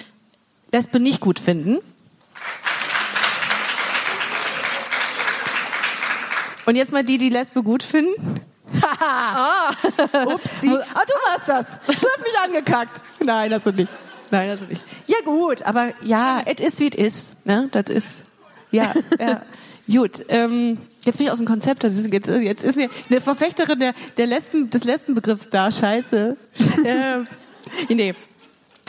Lesbe nicht gut finden? Und jetzt mal die, die Lesbe gut finden. Haha. [LAUGHS] Upsi. Ah, du warst das. Du hast mich angekackt. Nein, hast du nicht. Nein, hast du nicht. Ja gut, aber ja, es ist wie es ist. Ne? Das ist, ja, ja. [LAUGHS] Gut, ähm, jetzt bin ich aus dem Konzept. Das ist, jetzt, jetzt ist eine Verfechterin der, der Lesben, des Lesbenbegriffs da. Scheiße. [LAUGHS] ähm, nee.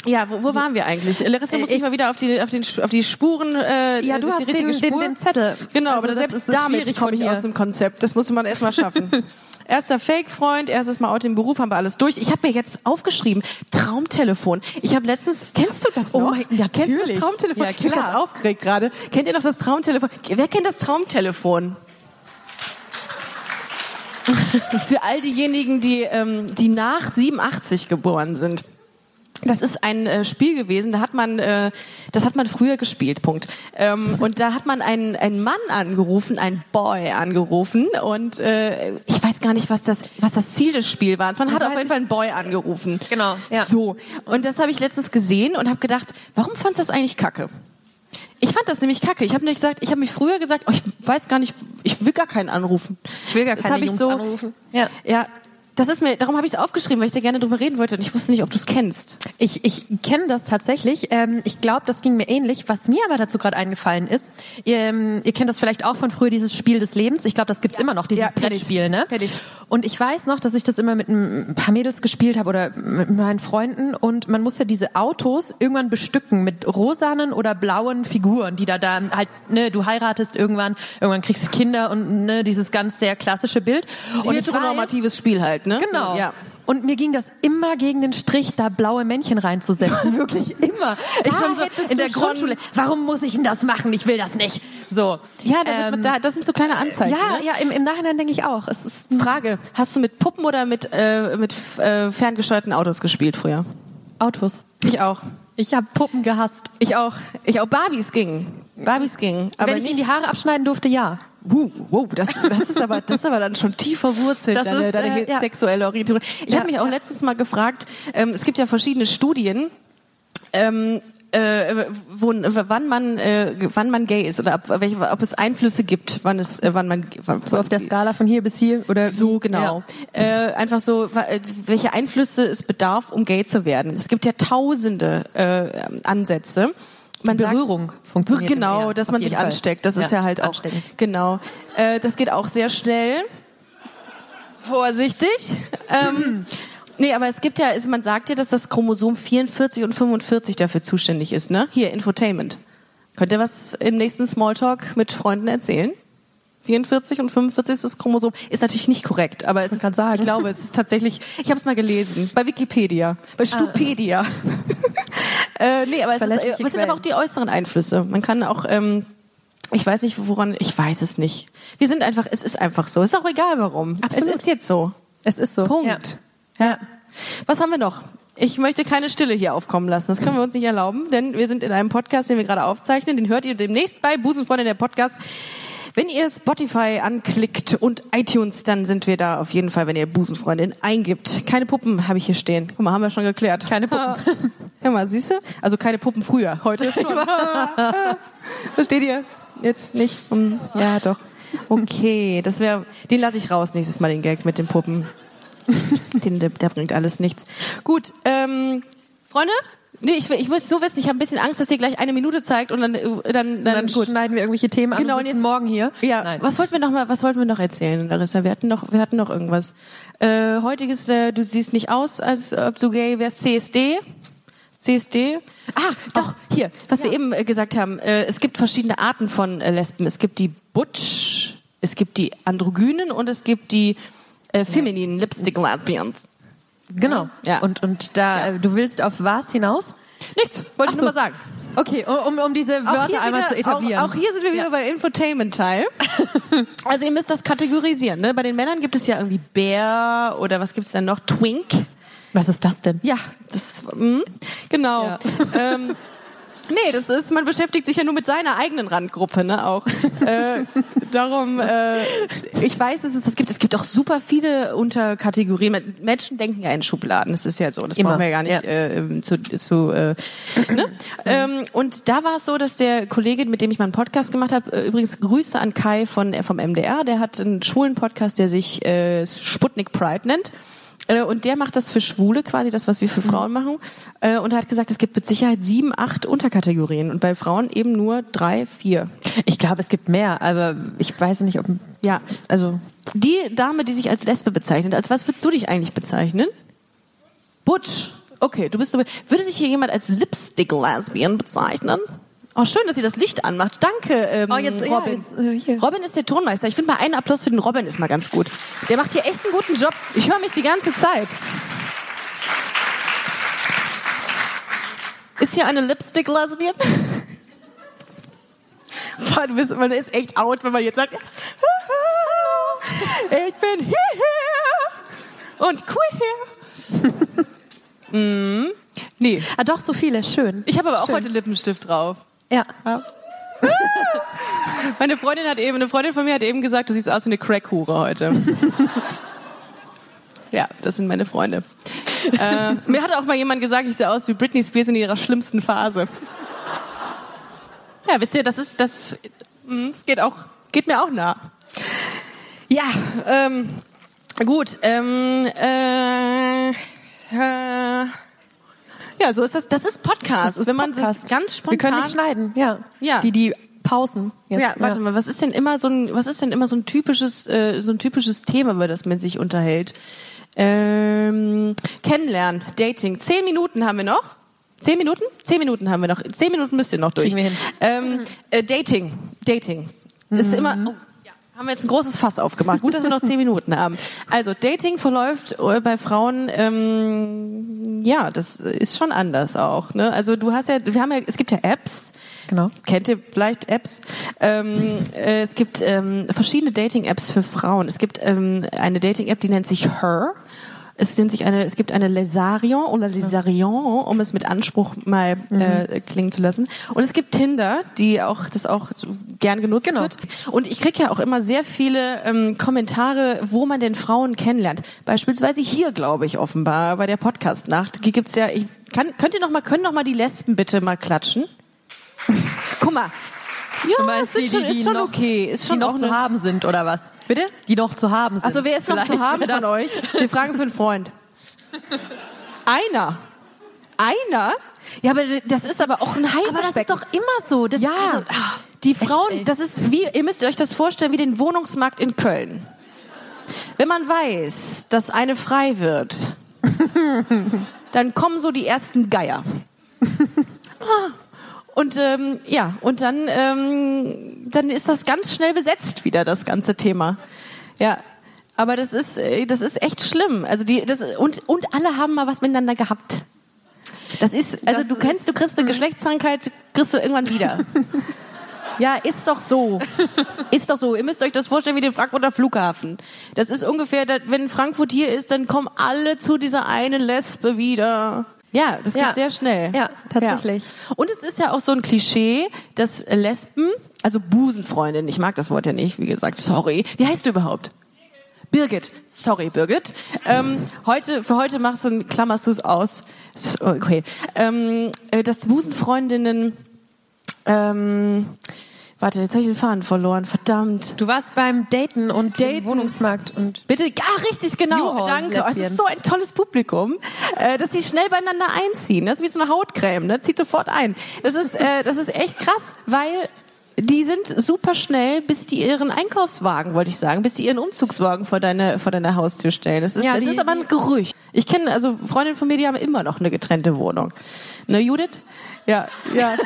Ja, wo, wo waren wir eigentlich? Larissa muss Ich- mich mal wieder auf die, auf den, auf die Spuren, äh, Ja, du die hast den- den- Spur. den Zettel. Genau, Also aber selbst damit komme ich aus dem Konzept. Das musste man erstmal schaffen. [LAUGHS] Erster Fake-Freund, erstes Mal out im Beruf, haben wir alles durch. Ich habe mir jetzt aufgeschrieben, Traumtelefon. Ich habe letztens, kennst du das noch? Oh mein- Kennst du das natürlich. Traumtelefon? Ja, Ich bin klar. ganz aufgeregt gerade. Kennt ihr noch das Traumtelefon? Wer kennt das Traumtelefon? [LAUGHS] Für all diejenigen, die, ähm, die nach 87 geboren sind. Das ist ein äh, Spiel gewesen, da hat man, äh, das hat man früher gespielt, Punkt. Ähm, und da hat man einen, einen Mann angerufen, einen Boy angerufen und äh, ich weiß gar nicht, was das, was das Ziel des Spiels war. Man hat Das auf weiß jeden Fall einen Boy angerufen. Genau, ja. So, und das habe ich letztens gesehen und habe gedacht, warum fandst du das eigentlich kacke? Ich fand das nämlich kacke. Ich habe nicht gesagt, ich habe mich früher gesagt, oh, ich weiß gar nicht, ich will gar keinen anrufen. Ich will gar Das keine hab ich Jungs so, anrufen. Ja. Ja, das ist mir, darum habe ich es aufgeschrieben, weil ich da gerne drüber reden wollte und ich wusste nicht, ob du es kennst. Ich, ich kenne das tatsächlich. Ähm, ich glaube, das ging mir ähnlich. Was mir aber dazu gerade eingefallen ist, ihr, ähm, ihr kennt das vielleicht auch von früher, dieses Spiel des Lebens. Ich glaube, das gibt's immer noch, dieses Ja. Brettspiel. Ne? Ich. Und ich weiß noch, dass ich das immer mit ein paar Mädels gespielt habe oder mit meinen Freunden. Und man muss ja diese Autos irgendwann bestücken mit rosanen oder blauen Figuren, die da da halt, ne, du heiratest irgendwann, irgendwann kriegst du Kinder und ne, dieses ganz sehr klassische Bild. Und Heteronormatives Spiel halt, ne? Genau. So, ja. Und mir ging das immer gegen den Strich, da blaue Männchen reinzusetzen. [LAUGHS] Wirklich immer. Ich Da schon so in der Grundschule. Warum muss ich denn das machen? Ich will das nicht. So. Ja, Ähm, da, das sind so kleine Anzeichen. ja, ne? ja, im, im Nachhinein denke ich auch. Es ist Frage, hast du mit Puppen oder mit, äh, mit äh, ferngesteuerten Autos gespielt früher? Autos. Ich auch. Ich habe Puppen gehasst. Ich auch. Ich auch. Barbies ging. Barbies ging. Aber Wenn ich ihnen nicht, die Haare abschneiden durfte, ja. Wow, wow, das, das ist aber, das ist aber dann schon tief verwurzelt, Das deine, ist, deine äh, ja. sexuelle Orientierung. Ich Ja, habe mich auch ja. letztens mal gefragt, ähm, es gibt ja verschiedene Studien, ähm, äh, wo, wann man, äh, wann man gay ist oder ob, welche, ob es Einflüsse gibt, wann es, äh, wann man, wann, So auf der Skala von hier bis hier oder So, genau. Äh, einfach so, äh, welche Einflüsse es bedarf, um gay zu werden. Es gibt ja tausende äh, Ansätze. Man sagt- Berührung funktioniert Genau, immer, ja, dass man sich Fall. ansteckt. Das ist Ja, ja halt auch. Genau. Äh, das geht auch sehr schnell. Vorsichtig. ähm, nee, aber es gibt ja, man sagt ja, dass das Chromosom 44 und 45 dafür zuständig ist, ne? Hier, Infotainment. Könnt ihr was im nächsten Smalltalk mit Freunden erzählen? 44 und 45 ist das Chromosom. Ist natürlich nicht korrekt, aber es ist, ich glaube, es ist tatsächlich, ich habe es mal gelesen, bei Wikipedia, bei Stupedia. [LAUGHS] äh, nee, aber es, ist, aber es sind aber auch die äußeren Einflüsse. Man kann auch, ähm, Ich weiß nicht, woran, ich weiß es nicht. Wir sind einfach, es ist einfach so. Ist auch egal warum. Absolut. Es ist jetzt so. Es ist so. Punkt. Ja. ja. Was haben wir noch? Ich möchte keine Stille hier aufkommen lassen. Das können wir uns nicht erlauben, denn wir sind in einem Podcast, den wir gerade aufzeichnen. Den hört ihr demnächst bei Busenfreunde der Podcast. Wenn ihr Spotify anklickt und iTunes, dann sind wir da auf jeden Fall, wenn ihr Busenfreundin eingibt. Keine Puppen habe ich hier stehen. Guck mal, haben wir schon geklärt. Keine Puppen. [LAUGHS] Hör mal, siehst du? Also keine Puppen früher, heute [LAUGHS] schon. Versteht ihr? Jetzt nicht. Hm, Ja, doch. Okay, das wäre, den lasse ich raus nächstes Mal, den Gag mit den Puppen. Den, der, der bringt alles nichts. Gut, ähm, Freunde? Nee, ich, ich muss nur wissen, ich habe ein bisschen Angst, dass ihr gleich eine Minute zeigt und dann, äh, dann, dann, Dann gut. schneiden wir irgendwelche Themen an Genau, und jetzt- morgen hier. Ja, Nein. was wollten wir noch mal, was wollten wir noch erzählen, Larissa? Wir hatten noch, wir hatten noch irgendwas. Äh, heutiges, äh, du siehst nicht aus, als ob du gay wärst. CSD. CSD. Ah, doch, hier, was wir eben äh, gesagt haben. Äh, es gibt verschiedene Arten von äh, Lesben. Es gibt die Butch, es gibt die Androgynen und es gibt die äh, femininen Lipstick Lesbians. Genau. Ja. Und, und da, äh, du willst auf was hinaus? Nichts, wollte ich Ach nur so. mal sagen. Okay, um, um diese Wörter einmal wieder- zu etablieren. Auch, auch hier sind wir wieder bei Infotainment-Teil. [LAUGHS] also ihr müsst das kategorisieren. Ne? Bei den Männern gibt es ja irgendwie Bär oder was gibt's denn noch? Twink. Was ist das denn? Ja, das mh, genau. Ja. [LAUGHS] Ähm, nee, das ist, man beschäftigt sich ja nur mit seiner eigenen Randgruppe, ne? Auch. äh, darum, äh, ich weiß, es das gibt. Es gibt auch super viele Unterkategorien. Menschen denken ja in Schubladen. Das ist ja so. Das Immer. brauchen wir ja gar nicht Ja. äh, zu, zu äh, ne? ähm, Und da war es so, dass der Kollege, mit dem ich mal einen Podcast gemacht habe, äh, übrigens Grüße an Kai von äh, vom MDR, der hat einen schwulen Podcast, der sich äh, Sputnik Pride nennt. Äh, Und der macht das für Schwule quasi, das, was wir für Frauen machen. Äh, Und er hat gesagt, es gibt mit Sicherheit sieben, acht Unterkategorien. Und bei Frauen eben nur drei, vier. Ich glaube, es gibt mehr, aber ich weiß nicht, ob. Ja. Also, Die Dame, die sich als Lesbe bezeichnet, als was würdest du dich eigentlich bezeichnen? Butch. Okay, du bist so. Würde sich hier jemand als Lipstick-Lesbian bezeichnen? Oh, schön, dass sie das Licht anmacht. Danke, ähm, Oh, jetzt- ja, Robin. jetzt, äh. Robin ist der Tonmeister. Ich finde mal einen Applaus für den Robin ist mal ganz gut. Der macht hier echt einen guten Job. Ich höre mich die ganze Zeit. Ist hier eine Lipstick-Lesbian? [LAUGHS] Boah, du bist, man ist echt out, wenn man jetzt sagt, [LAUGHS] ich bin hier und queer. [LAUGHS] mm, nee, ah, doch, so viele, schön. ich habe aber auch Schön. heute Lippenstift drauf. Ja. [LAUGHS] Meine Freundin hat eben, eine Freundin von mir hat eben gesagt, du siehst aus wie eine Crackhure heute. [LAUGHS] ja, das sind meine Freunde. äh, mir hat auch mal jemand gesagt, ich sehe aus wie Britney Spears in ihrer schlimmsten Phase. Ja, wisst ihr, das ist, das, mm, das geht auch, geht mir auch nah. Ja, ähm, gut, ähm, äh, äh, ja, so ist das, das ist Podcast. Das ist wenn man Podcast. das ganz spontan Wir können nicht schneiden, ja. Ja. Die, die Pausen. Jetzt, ja, warte mal, was ist denn immer so ein, was ist denn immer so ein typisches, äh, so ein typisches Thema, über das man sich unterhält? Ähm, kennenlernen, Dating. Zehn Minuten haben wir noch. Zehn Minuten? Zehn Minuten haben wir noch. Zehn Minuten müsst ihr noch durch. Ähm, äh, Dating, Dating. Das ist immer. Haben wir jetzt ein großes Fass aufgemacht. Gut, dass wir noch zehn Minuten haben. Also Dating verläuft äh, bei Frauen, ähm, ja, das ist schon anders auch. Ne? Also du hast ja, wir haben ja, es gibt ja Apps. Genau. Kennt ihr vielleicht Apps? Ähm, äh, es gibt ähm, verschiedene Dating-Apps für Frauen. Es gibt ähm, eine Dating-App, die nennt sich Her. Es nennt sich eine, es gibt eine Lesarion oder Lesarion, um es mit Anspruch mal äh, klingen zu lassen. Und es gibt Tinder, die auch das auch gern genutzt Genau. wird. Und ich kriege ja auch immer sehr viele ähm, Kommentare, wo man denn Frauen kennenlernt. Beispielsweise hier, glaube ich, offenbar bei der Podcast-Nacht. Hier gibt's ja. Ich kann, könnt ihr noch mal, können noch mal die Lesben bitte mal klatschen? [LAUGHS] Guck mal. Ja, meinst ist die, schon, die, die ist schon noch, okay. Ist schon die noch zu eine- haben sind, oder was? Bitte? Die noch zu haben sind. Also wer ist noch Vielleicht zu haben das- von euch? Wir fragen für einen Freund. [LAUGHS] Einer. Einer? Ja, aber das ist aber auch ein Aber das ist doch immer so. Das, Ja, also, ah, die echt, Frauen, ey. das ist wie, ihr müsst euch das vorstellen, wie den Wohnungsmarkt in Köln. Wenn man weiß, dass eine frei wird, [LAUGHS] dann kommen so die ersten Geier. Ah. Und ähm, ja, und dann, ähm, dann ist das ganz schnell besetzt wieder, das ganze Thema. Ja, aber das ist, äh, das ist echt schlimm. Also die, das, und, und alle haben mal was miteinander gehabt. Das ist, also Das du kennst, du kriegst eine Geschlechtskrankheit, kriegst du irgendwann wieder. [LAUGHS] Ja, ist doch so. Ist doch so. Ihr müsst euch das vorstellen wie den Frankfurter Flughafen. Das ist ungefähr, wenn Frankfurt hier ist, dann kommen alle zu dieser einen Lesbe wieder. Ja, das geht Ja. sehr schnell. Ja, tatsächlich. Ja. Und es ist ja auch so ein Klischee, dass Lesben, also Busenfreundin, ich mag das Wort ja nicht, wie gesagt, sorry. Wie heißt du überhaupt? Birgit. Sorry, Birgit. Ähm, heute, für heute machst du, du es aus. Okay. Ähm, äh, dass Busenfreundinnen, ähm, warte, jetzt habe ich den Faden verloren, verdammt. Du warst beim Daten und Daten. Wohnungsmarkt und Bitte, ja, richtig, genau. U-Haul Danke. Oh, es Lesbien. ist so ein tolles Publikum, äh, dass sie schnell beieinander einziehen. Das ist wie so eine Hautcreme, ne? Zieht sofort ein. Das ist, äh, das ist echt krass, weil die sind super schnell, bis die ihren Einkaufswagen, wollte ich sagen, bis die ihren Umzugswagen vor deine, vor deine Haustür stellen. Das ist, Ja, das die- ist aber ein Gerücht. Ich kenne, also Freundinnen von mir, die haben immer noch eine getrennte Wohnung. Ne, Judith? Ja, ja,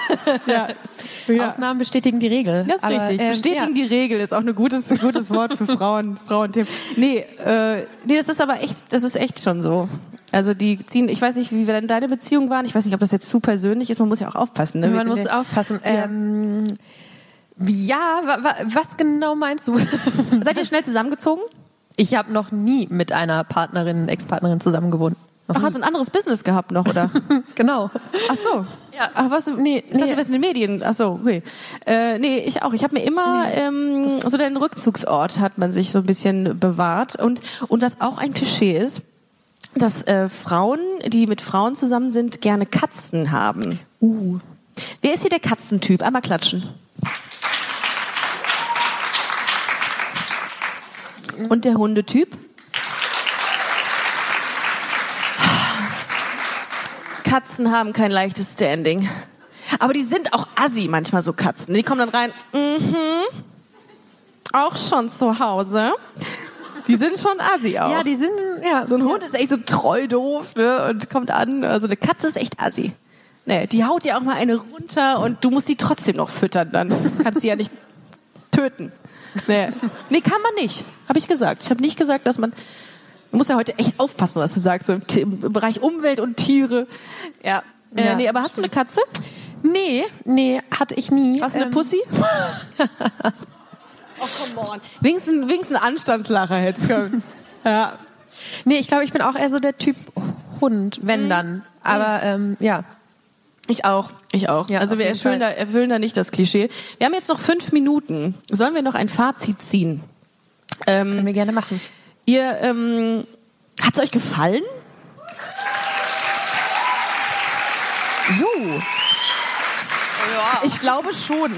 ja. [LAUGHS] ja. Ausnahmen bestätigen die Regel. Das ist Aber, richtig. ähm, Bestätigen die Regel ist auch ein gutes, ein gutes Wort für Frauen, [LAUGHS] Frauenthemen. Nee, äh, nee, das ist aber echt, das ist echt schon so. Also die ziehen, ich weiß nicht, wie denn deine Beziehungen waren. Ich weiß nicht, ob das jetzt zu persönlich ist. Man muss ja auch aufpassen. Ne? Ja, Wir man muss ja- aufpassen. Ähm, ja, wa, wa, was genau meinst du? [LAUGHS] Seid ihr schnell zusammengezogen? Ich habe noch nie mit einer Partnerin, Ex-Partnerin zusammen gewohnt. Noch Ach, nie. hast du ein anderes Business gehabt noch, oder? [LAUGHS] genau. Ach so. Ja. Ach, was? Nee, ich dachte, Nee. du wärst in den Medien. Ach so, okay. Äh, nee, ich auch. Ich habe mir immer ähm, so den Rückzugsort hat man sich so ein bisschen bewahrt und und was auch ein Klischee ist, dass äh, Frauen, die mit Frauen zusammen sind, gerne Katzen haben. Uh. Wer ist hier der Katzentyp? Einmal klatschen. Und der Hundetyp? Katzen haben kein leichtes Standing. Aber die sind auch assi manchmal so Katzen. Die kommen dann rein, mhm, auch schon zu Hause. Die sind schon assi auch. Ja, die sind, ja. so ein Hund ist echt so treu doof ne, und kommt an. Also eine Katze ist echt assi. Nee, die haut dir auch mal eine runter und du musst die trotzdem noch füttern. Dann kannst sie ja nicht töten. Nee, nee kann man nicht. Habe ich gesagt. Ich habe nicht gesagt, dass man... Du musst ja heute echt aufpassen, was du sagst, so im, Bereich Umwelt und Tiere. Ja. Äh, Ja. Nee, aber hast du eine Katze? Nee, nee, hatte ich nie. Hast du eine Ähm, Pussy? [LAUGHS] oh, come on. Wenigstens, wenigstens ein Anstandslacher hättest können. [LAUGHS] Ja. Nee, ich glaube, ich bin auch eher so der Typ Hund, wenn dann. Aber ähm, ja. Ich auch, ich auch. Ja, also wir erfüllen da, erfüllen da nicht das Klischee. Wir haben jetzt noch fünf Minuten. Sollen wir noch ein Fazit ziehen? Können Ähm, wir gerne machen. ihr, ähm, hat's euch gefallen? Jo. Ich glaube schon.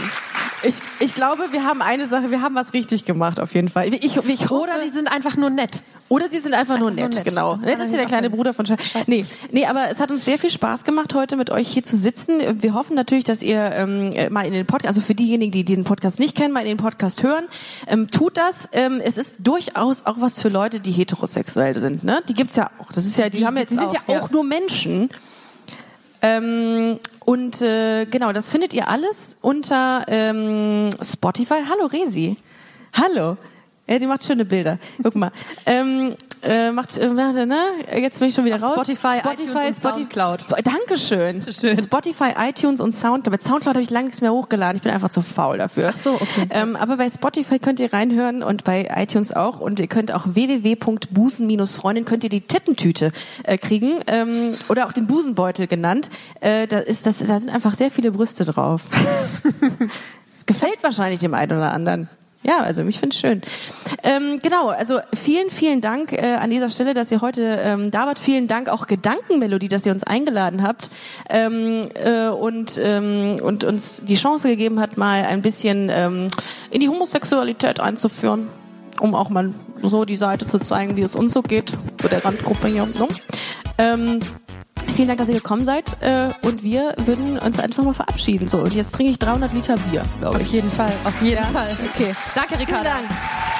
Ich, ich glaube, wir haben eine Sache, wir haben was richtig gemacht auf jeden Fall. Ich, ich, hoffe, Oder die sind einfach nur nett. Oder sie sind einfach, nur, Einfach nur nett, nett. genau. Das das ist ja der auch kleine. Bruder von Sch Nee, nee, aber es hat uns sehr viel Spaß gemacht, heute mit euch hier zu sitzen. Wir hoffen natürlich, dass ihr ähm, äh, mal in den Podcast, also für diejenigen, die den Podcast nicht kennen, mal in den Podcast hören, ähm, tut das. Ähm, es ist durchaus auch was für Leute, die heterosexuell sind. Ne? Die gibt's ja auch. Das ist ja, die, Die haben ja, die sind ja auch, auch ja. nur Menschen. Ähm, und äh, genau, das findet ihr alles unter ähm, Spotify. Hallo Resi. Hallo. Ja, sie macht schöne Bilder. Guck mal. Ähm, äh, macht, äh, ne? Jetzt bin ich schon wieder Auf raus. Spotify, iTunes und Soundcloud. Sp Dankeschön. [LAUGHS] Schön. Spotify, iTunes und Soundcloud. Bei Soundcloud habe ich lange nichts mehr hochgeladen. Ich bin einfach zu faul dafür. Ach so, okay. Ähm, aber bei Spotify könnt ihr reinhören und bei iTunes auch. Und ihr könnt auch www.busen-freundin könnt ihr die Tittentüte äh, kriegen ähm, oder auch den Busenbeutel genannt. Äh, da ist das, da sind einfach sehr viele Brüste drauf. [LAUGHS] Gefällt wahrscheinlich dem einen oder anderen. Ja, also ich finde es schön. Ähm, genau, also vielen, vielen Dank äh, an dieser Stelle, dass ihr heute ähm, da wart. Vielen Dank auch Gedankenmelodie, dass ihr uns eingeladen habt ähm, äh, und, ähm, und uns die Chance gegeben hat, mal ein bisschen ähm, in die Homosexualität einzuführen, um auch mal so die Seite zu zeigen, wie es uns so geht, so der Randgruppe hier. Ne? Ähm, Vielen Dank, dass ihr gekommen seid äh, und wir würden uns einfach mal verabschieden. So, und jetzt trinke ich 300 Liter Bier, glaube ich. Auf jeden Fall. Auf jeden Ja? Fall. Okay. Danke, Vielen Ricarda. Dank.